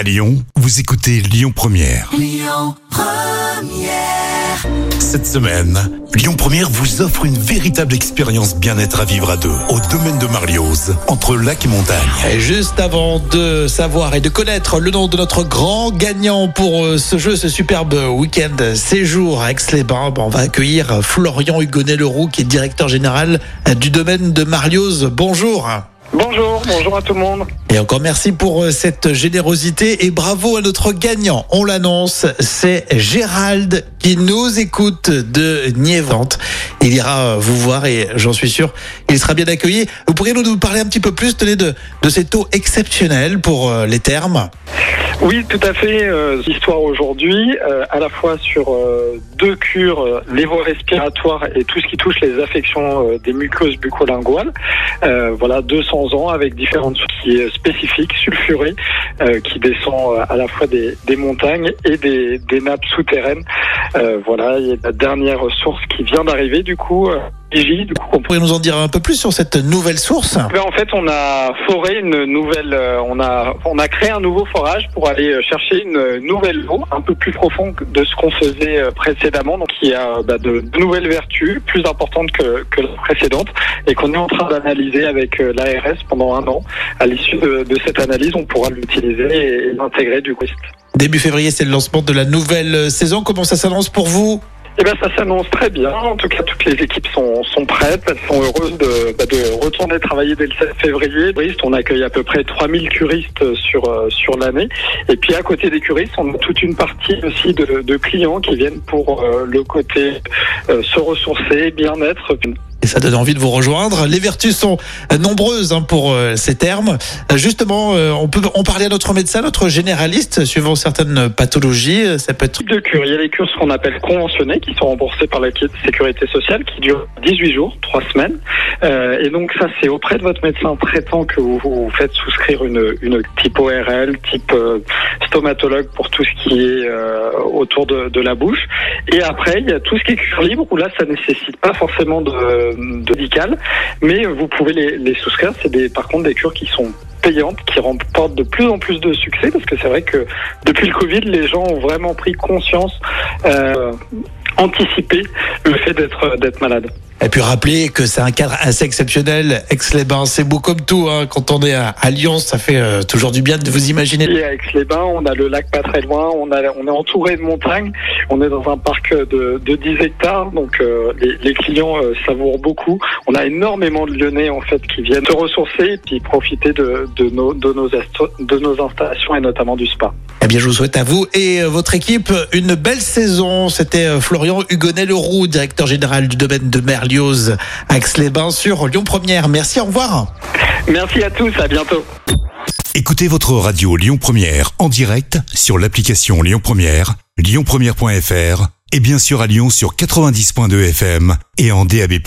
À Lyon, vous écoutez Lyon Première. Cette semaine, Lyon Première vous offre une véritable expérience bien-être à vivre à deux au domaine de Marlioz, entre lac et montagne. Et juste avant de savoir et de connaître le nom de notre grand gagnant pour euh, ce jeu, ce superbe week-end séjour à Aix-les-Bains, ben, on va accueillir Florian Hugonnet-Leroux qui est directeur général du domaine de Marlioz. Bonjour. Bonjour, bonjour à tout le monde. Et encore merci pour euh, cette générosité et bravo à notre gagnant. On l'annonce, c'est Gérald qui nous écoute de Niévente. Il ira vous voir et j'en suis sûr, il sera bien accueilli. Vous pourriez nous parler un petit peu plus tenez, de, de ces taux exceptionnels pour euh, les termes? Oui, tout à fait. Euh, Histoire aujourd'hui, à la fois sur deux cures, les voies respiratoires et tout ce qui touche les affections des muqueuses bucco-linguales. Voilà, 200 ans avec différentes qui est spécifiques, sulfurées, euh, qui descend euh, à la fois des, des montagnes et des, des nappes souterraines. Euh, voilà, il y a la dernière source qui vient d'arriver du coup. Igi, du coup, on Vous pourriez nous en dire un peu plus sur cette nouvelle source? Ben, en fait, on a foré une nouvelle, euh, on a, on a créé un nouveau forage pour aller euh, chercher une nouvelle eau un peu plus profonde de ce qu'on faisait euh, précédemment, donc qui a bah, de, de nouvelles vertus plus importantes que, que la précédente et qu'on est en train d'analyser avec l'ARS pendant un an. À l'issue de, de cette analyse, on pourra l'utiliser et l'intégrer du coup. Début février, c'est le lancement de la nouvelle saison. Comment ça s'annonce pour vous? Eh ben, ça s'annonce très bien. En tout cas, toutes les équipes sont, sont prêtes. Elles sont heureuses de, bah, de retourner travailler dès le 7 février. On accueille à peu près 3000 curistes sur, euh, sur l'année. Et puis, à côté des curistes, on a toute une partie aussi de, de clients qui viennent pour euh, le côté euh, se ressourcer, bien-être. Et ça donne envie de vous rejoindre. Les vertus sont euh, nombreuses hein, pour euh, ces termes. Euh, Justement, on peut en parler à notre médecin, notre généraliste, suivant certaines pathologies. Ça peut être de cure. Il y a les cures qu'on appelle conventionnées qui sont remboursées par la sécurité sociale qui durent 18 jours, 3 semaines. Et donc ça c'est auprès de votre médecin traitant que vous vous faites souscrire une, une type ORL, type stomatologue pour tout ce qui est autour de, de la bouche. Et après il y a tout ce qui est cure libre où là ça nécessite pas forcément de, de mais vous pouvez les, les souscrire. C'est des par contre des cures qui sont payantes qui remportent de plus en plus de succès parce que c'est vrai que depuis le Covid, les gens ont vraiment pris conscience, euh, anticipé le fait d'être d'être malade. Et puis rappeler que c'est un cadre assez exceptionnel. Aix-les-Bains, c'est beau comme tout. Hein. Quand on est à, à Lyon, ça fait euh, toujours du bien de vous imaginer. Et à Aix-les-Bains, on a le lac pas très loin, on, a, on est entouré de montagnes, on est dans un parc de, de 10 hectares, donc euh, les, les clients euh, savourent beaucoup. On a énormément de Lyonnais en fait qui viennent se ressourcer et puis profiter de, de, nos, de, nos, asto- de nos installations et notamment du spa. Eh bien, je vous souhaite à vous et votre équipe une belle saison. C'était Florian Hugonnet-Leroux, directeur général du domaine de Merlioz, Aix-les-Bains sur Lyon Première. Merci, au revoir. Merci à tous, à bientôt. Écoutez votre radio Lyon Première en direct sur l'application Lyon Première, lyonpremière.fr et bien sûr à Lyon sur 90.2 FM et en DAB+.